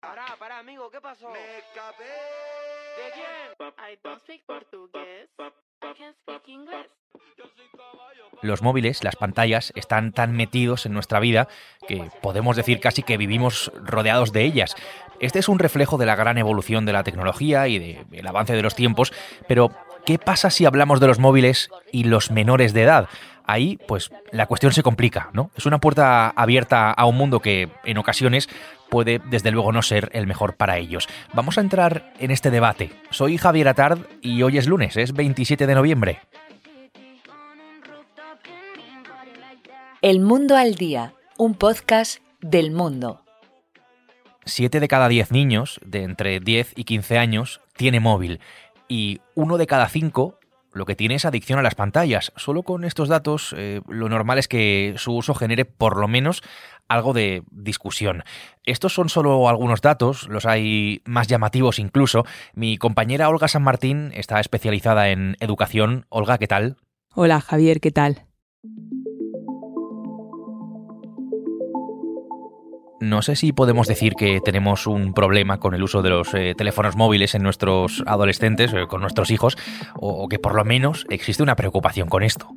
Pará, pará, amigo, ¿qué pasó? Me escapé. ¿De quién? I don't speak portugués. I can speak English. Los móviles, las pantallas, están tan metidos en nuestra vida que podemos decir casi que vivimos rodeados de ellas. Este es un reflejo de la gran evolución de la tecnología y de- del avance de los tiempos, pero ¿qué pasa si hablamos de los móviles y los menores de edad? Ahí, pues, la cuestión se complica, ¿no? Es una puerta abierta a un mundo que, en ocasiones, puede, desde luego, no ser el mejor para ellos. Vamos a entrar en este debate. Soy Javier Atard y hoy es lunes, es 27 de noviembre. El Mundo al Día, un podcast del mundo. 7 de cada 10 niños de entre 10 y 15 años tiene móvil y uno de cada 5 lo que tiene es adicción a las pantallas. Solo con estos datos eh, lo normal es que su uso genere por lo menos algo de discusión. Estos son solo algunos datos, los hay más llamativos incluso. Mi compañera Olga San Martín está especializada en educación. Olga, ¿qué tal? Hola Javier, ¿qué tal? No sé si podemos decir que tenemos un problema con el uso de los eh, teléfonos móviles en nuestros adolescentes, eh, con nuestros hijos, o, o que por lo menos existe una preocupación con esto.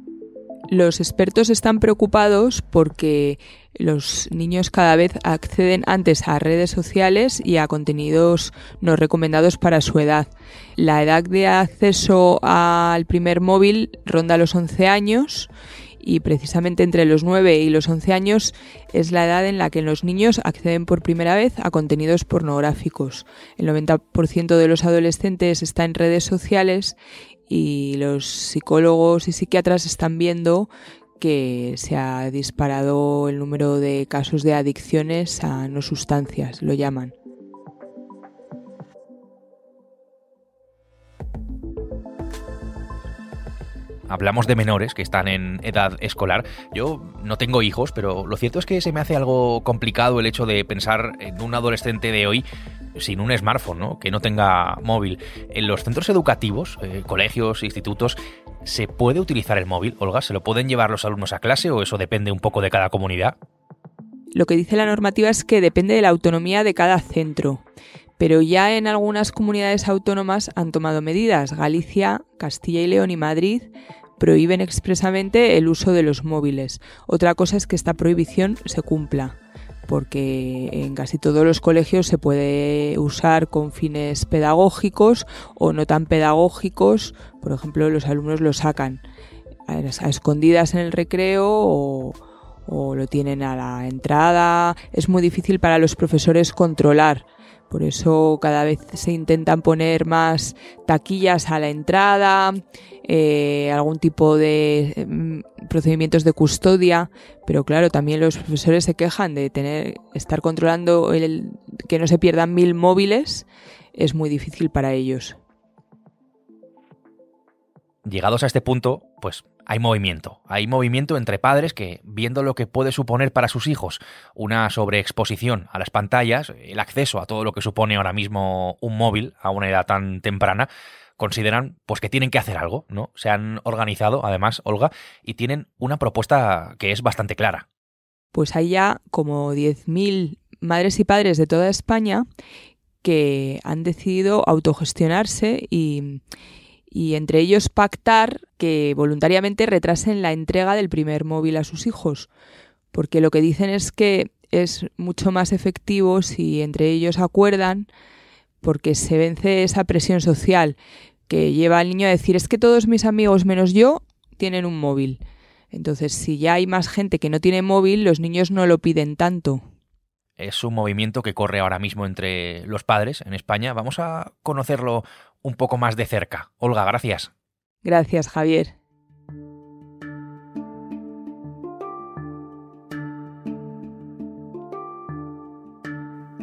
Los expertos están preocupados porque los niños cada vez acceden antes a redes sociales y a contenidos no recomendados para su edad. La edad de acceso al primer móvil ronda los 11 años y precisamente entre los 9 y los 11 años es la edad en la que los niños acceden por primera vez a contenidos pornográficos. El 90% de los adolescentes está en redes sociales y los psicólogos y psiquiatras están viendo que se ha disparado el número de casos de adicciones a no sustancias, lo llaman. Hablamos de menores que están en edad escolar. Yo no tengo hijos, pero lo cierto es que se me hace algo complicado el hecho de pensar en un adolescente de hoy sin un smartphone, ¿no? que no tenga móvil. En los centros educativos, eh, colegios, institutos, ¿se puede utilizar el móvil, Olga? ¿Se lo pueden llevar los alumnos a clase o eso depende un poco de cada comunidad? Lo que dice la normativa es que depende de la autonomía de cada centro, pero ya en algunas comunidades autónomas han tomado medidas. Galicia, Castilla y León y Madrid prohíben expresamente el uso de los móviles. Otra cosa es que esta prohibición se cumpla porque en casi todos los colegios se puede usar con fines pedagógicos o no tan pedagógicos. Por ejemplo, los alumnos lo sacan a escondidas en el recreo o, o lo tienen a la entrada. Es muy difícil para los profesores controlar. Por eso cada vez se intentan poner más taquillas a la entrada, eh, algún tipo de eh, procedimientos de custodia, pero claro, también los profesores se quejan de tener estar controlando el, que no se pierdan mil móviles, es muy difícil para ellos. Llegados a este punto, pues hay movimiento. Hay movimiento entre padres que, viendo lo que puede suponer para sus hijos una sobreexposición a las pantallas, el acceso a todo lo que supone ahora mismo un móvil a una edad tan temprana, consideran pues que tienen que hacer algo, ¿no? Se han organizado, además, Olga, y tienen una propuesta que es bastante clara. Pues hay ya como 10.000 madres y padres de toda España que han decidido autogestionarse y, y entre ellos pactar que voluntariamente retrasen la entrega del primer móvil a sus hijos, porque lo que dicen es que es mucho más efectivo si entre ellos acuerdan, porque se vence esa presión social que lleva al niño a decir es que todos mis amigos menos yo tienen un móvil. Entonces, si ya hay más gente que no tiene móvil, los niños no lo piden tanto. Es un movimiento que corre ahora mismo entre los padres en España. Vamos a conocerlo un poco más de cerca. Olga, gracias. Gracias, Javier.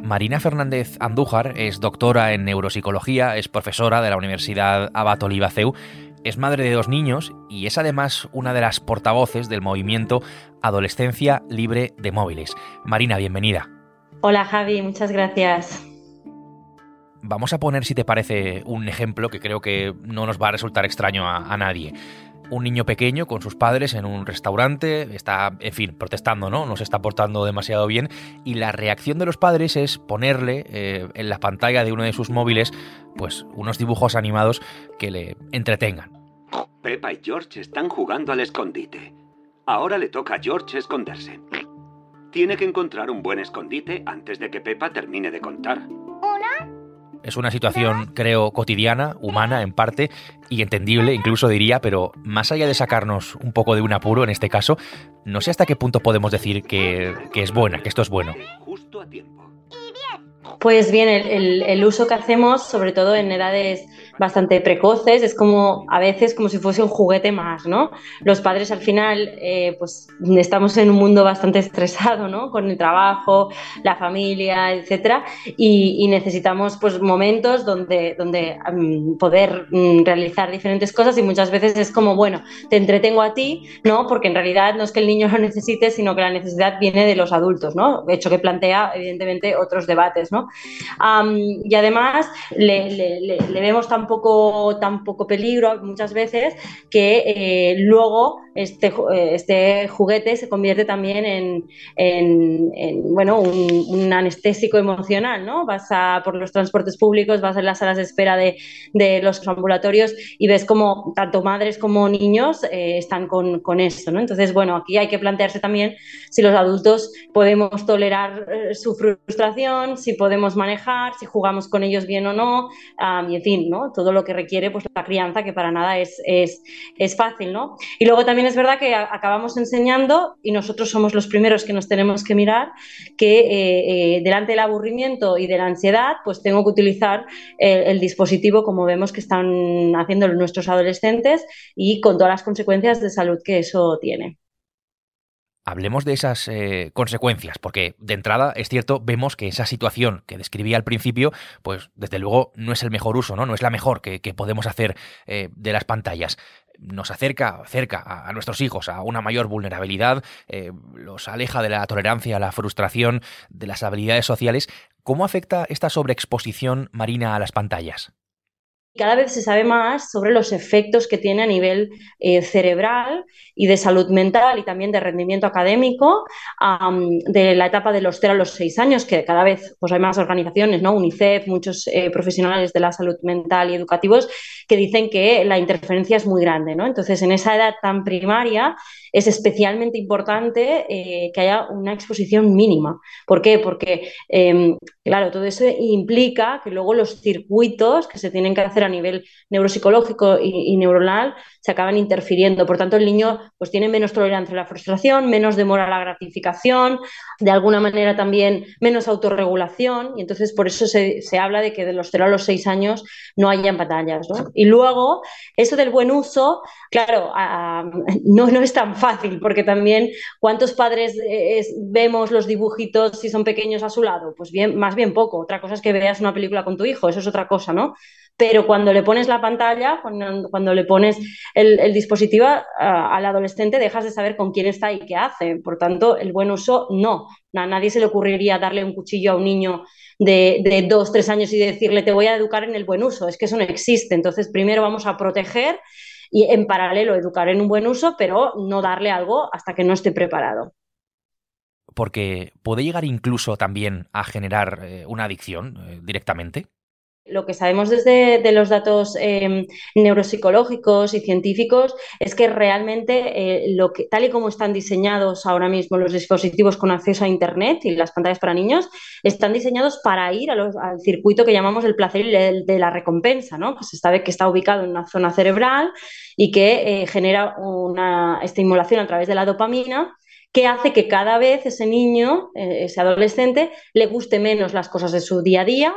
Marina Fernández Andújar es doctora en neuropsicología, es profesora de la Universidad Abat Oliva CEU, es madre de dos niños y es además una de las portavoces del movimiento Adolescencia Libre de Móviles. Marina, bienvenida. Hola Javi, muchas gracias. Vamos a poner, si te parece, un ejemplo que creo que no nos va a resultar extraño a, a nadie. Un niño pequeño con sus padres en un restaurante, está, en fin, protestando, ¿no? No se está portando demasiado bien y la reacción de los padres es ponerle eh, en la pantalla de uno de sus móviles pues unos dibujos animados que le entretengan. Pepa y George están jugando al escondite. Ahora le toca a George esconderse. Tiene que encontrar un buen escondite antes de que Pepa termine de contar. Es una situación, creo, cotidiana, humana en parte, y entendible, incluso diría, pero más allá de sacarnos un poco de un apuro en este caso, no sé hasta qué punto podemos decir que, que es buena, que esto es bueno. Pues bien, el uso que hacemos, sobre todo en edades bastante precoces, es como a veces como si fuese un juguete más, ¿no? Los padres al final, eh, pues estamos en un mundo bastante estresado, ¿no? Con el trabajo, la familia, etcétera, y, necesitamos pues momentos donde, donde mm, poder mm, realizar diferentes cosas y muchas veces es como, bueno, te entretengo a ti, ¿no? Porque en realidad no es que el niño lo necesite, sino que la necesidad viene de los adultos, ¿no? Hecho que plantea, evidentemente, otros debates, ¿no? Y además le vemos tan poco, tan poco peligro muchas veces que eh, luego este, eh, este juguete se convierte también en, en- en, bueno, un, anestésico emocional, ¿no? Vas a, por los transportes públicos, vas en las salas de espera de, los ambulatorios y ves como tanto madres como niños eh, están con, con esto, ¿no? Entonces, bueno, aquí hay que plantearse también si los adultos podemos tolerar su frustración, si podemos manejar, si jugamos con ellos bien o no, am, y en fin, ¿no? Todo lo que requiere pues la crianza, que para nada es, es, es fácil, ¿no? Y luego también es verdad que acabamos enseñando, y nosotros somos los primeros que nos tenemos que mirar, que eh, eh, delante del aburrimiento y de la ansiedad, pues tengo que utilizar el, el dispositivo como vemos que están haciendo nuestros adolescentes y con todas las consecuencias de salud que eso tiene. Hablemos de esas eh, consecuencias, porque de entrada es cierto, vemos que esa situación que describía al principio, pues desde luego no es el mejor uso, ¿no? No es la mejor que, podemos hacer eh, de las pantallas. Nos acerca, acerca a, nuestros hijos a una mayor vulnerabilidad, eh, los aleja de la tolerancia la frustración, de las habilidades sociales. ¿Cómo afecta esta sobreexposición marina a las pantallas? Cada vez se sabe más sobre los efectos que tiene a nivel eh, cerebral y de salud mental y también de rendimiento académico de la etapa de los 0 a los 6 años, que cada vez pues, hay más organizaciones, ¿no? UNICEF, muchos eh, profesionales de la salud mental y educativos que dicen que la interferencia es muy grande. ¿no? Entonces, en esa edad tan primaria es especialmente importante eh, que haya una exposición mínima. ¿Por qué? Porque, eh, claro, todo eso implica que luego los circuitos que se tienen que hacer a nivel neuropsicológico y, neuronal se acaban interfiriendo. Por tanto, el niño pues, tiene menos tolerancia a la frustración, menos demora a la gratificación, de alguna manera también menos autorregulación, y entonces por eso se, se habla de que de los 0 a los 6 años no hayan batallas. ¿no? Y luego, eso del buen uso, claro, no, no es tan fácil, porque también cuántos padres eh, vemos los dibujitos si son pequeños a su lado, pues bien, más bien poco. Otra cosa es que veas una película con tu hijo, eso es otra cosa, ¿no? Pero cuando le pones la pantalla, cuando le pones el, dispositivo uh, al adolescente, dejas de saber con quién está y qué hace. Por tanto, el buen uso, no. A nadie se le ocurriría darle un cuchillo a un niño de, de dos, tres años y decirle, te voy a educar en el buen uso. Es que eso no existe. Entonces, primero vamos a proteger y en paralelo educar en un buen uso, pero no darle algo hasta que no esté preparado. Porque puede llegar incluso también a generar eh, una adicción eh, directamente. Lo que sabemos desde de los datos eh, neuropsicológicos y científicos es que realmente eh, lo que, tal y como están diseñados ahora mismo los dispositivos con acceso a Internet y las pantallas para niños, están diseñados para ir al circuito que llamamos el placer y el de la recompensa, ¿no? que se sabe que está ubicado en una zona cerebral y que eh, genera una estimulación a través de la dopamina que hace que cada vez ese niño, eh, ese adolescente, le guste menos las cosas de su día a día,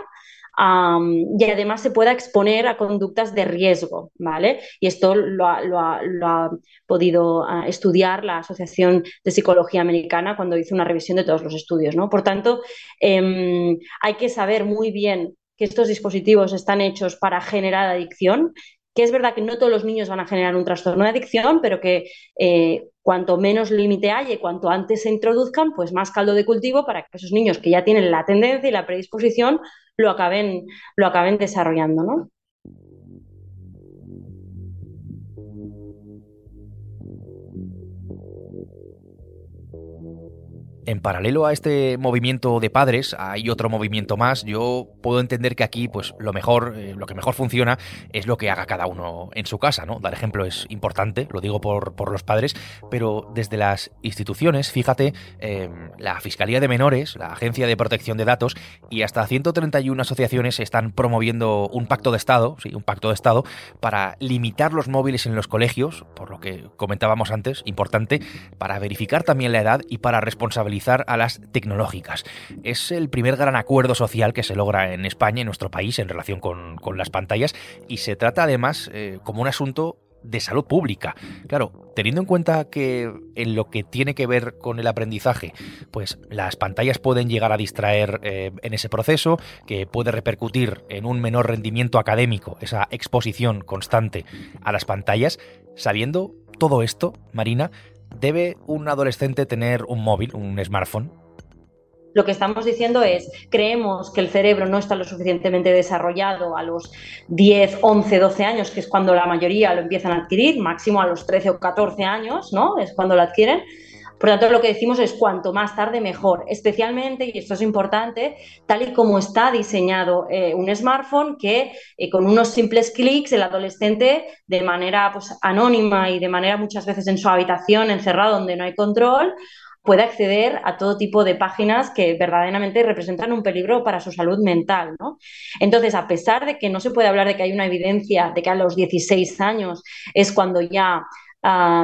Y además se pueda exponer a conductas de riesgo, ¿vale? Y esto lo ha, podido uh, estudiar la Asociación de Psicología Americana cuando hizo una revisión de todos los estudios, ¿no? Por tanto, um, hay que saber muy bien que estos dispositivos están hechos para generar adicción, que es verdad que no todos los niños van a generar un trastorno de adicción, pero que eh, cuanto menos límite haya y cuanto antes se introduzcan, pues más caldo de cultivo para que esos niños que ya tienen la tendencia y la predisposición lo acaben, lo acaben desarrollando, ¿no? En paralelo a este movimiento de padres, hay otro movimiento más. Yo puedo entender que aquí, pues, lo mejor, eh, lo que mejor funciona es lo que haga cada uno en su casa, ¿no? Dar ejemplo es importante, lo digo por, por los padres, pero desde las instituciones, fíjate, em, la Fiscalía de Menores, la Agencia de Protección de Datos y hasta 131 asociaciones están promoviendo un pacto de Estado, sí, un pacto de Estado, para limitar los móviles en los colegios, por lo que comentábamos antes, importante, para verificar también la edad y para responsabilizar a las tecnológicas. Es el primer gran acuerdo social que se logra en España, en nuestro país, en relación con, las pantallas, y se trata además eh, como un asunto de salud pública. Claro, teniendo en cuenta que en lo que tiene que ver con el aprendizaje, pues las pantallas pueden llegar a distraer eh, en ese proceso, que puede repercutir en un menor rendimiento académico, esa exposición constante a las pantallas, sabiendo todo esto, Marina, ¿Debe un adolescente tener un móvil, un smartphone? Lo que estamos diciendo es, creemos que el cerebro no está lo suficientemente desarrollado a los 10, 11, 12 años, que es cuando la mayoría lo empiezan a adquirir, máximo a los 13 o 14 años, ¿no? Es cuando lo adquieren. Por tanto, lo que decimos es cuanto más tarde mejor, especialmente, y esto es importante, tal y como está diseñado eh, un smartphone que eh, con unos simples clics el adolescente de manera pues, anónima y de manera muchas veces en su habitación encerrado donde no hay control, puede acceder a todo tipo de páginas que verdaderamente representan un peligro para su salud mental. ¿no? Entonces, a pesar de que no se puede hablar de que hay una evidencia de que a los 16 años es cuando ya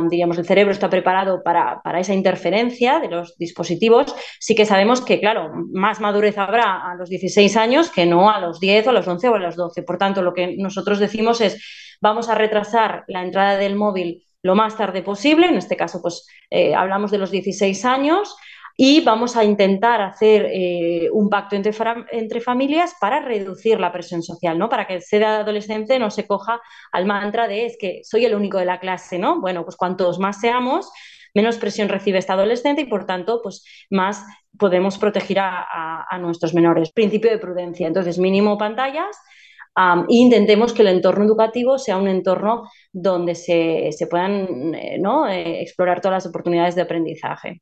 digamos, el cerebro está preparado para, esa interferencia de los dispositivos, sí que sabemos que, claro, más madurez habrá a los 16 años que no a los 10 o a los 11 o a los 12. Por tanto, lo que nosotros decimos es, vamos a retrasar la entrada del móvil lo más tarde posible, en este caso, pues eh, hablamos de los 16 años, y vamos a intentar hacer eh, un pacto entre, entre, familias para reducir la presión social, ¿no? Para que el adolescente no se coja al mantra de es que soy el único de la clase, ¿no? Bueno, pues cuantos más seamos, menos presión recibe este adolescente y por tanto, pues más podemos proteger a, nuestros menores. Principio de prudencia. Entonces, mínimo pantallas. e intentemos que el entorno educativo sea un entorno donde se, puedan eh, ¿no? Eh, explorar todas las oportunidades de aprendizaje.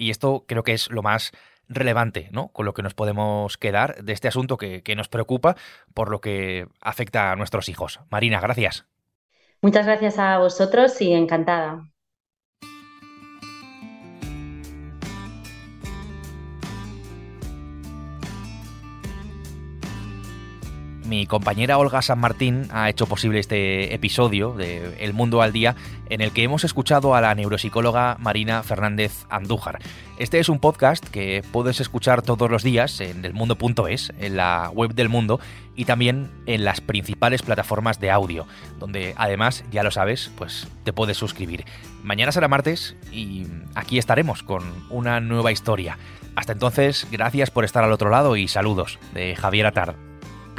Y esto creo que es lo más relevante, ¿no? Con lo que nos podemos quedar de este asunto que, que nos preocupa por lo que afecta a nuestros hijos. Marina, gracias. Muchas gracias a vosotros y encantada. Mi compañera Olga San Martín ha hecho posible este episodio de El Mundo al Día en el que hemos escuchado a la neuropsicóloga Marina Fernández Andújar. Este es un podcast que puedes escuchar todos los días en elmundo.es, en la web del mundo y también en las principales plataformas de audio, donde además, ya lo sabes, pues te puedes suscribir. Mañana será martes y aquí estaremos con una nueva historia. Hasta entonces, gracias por estar al otro lado y saludos de Javier Atard.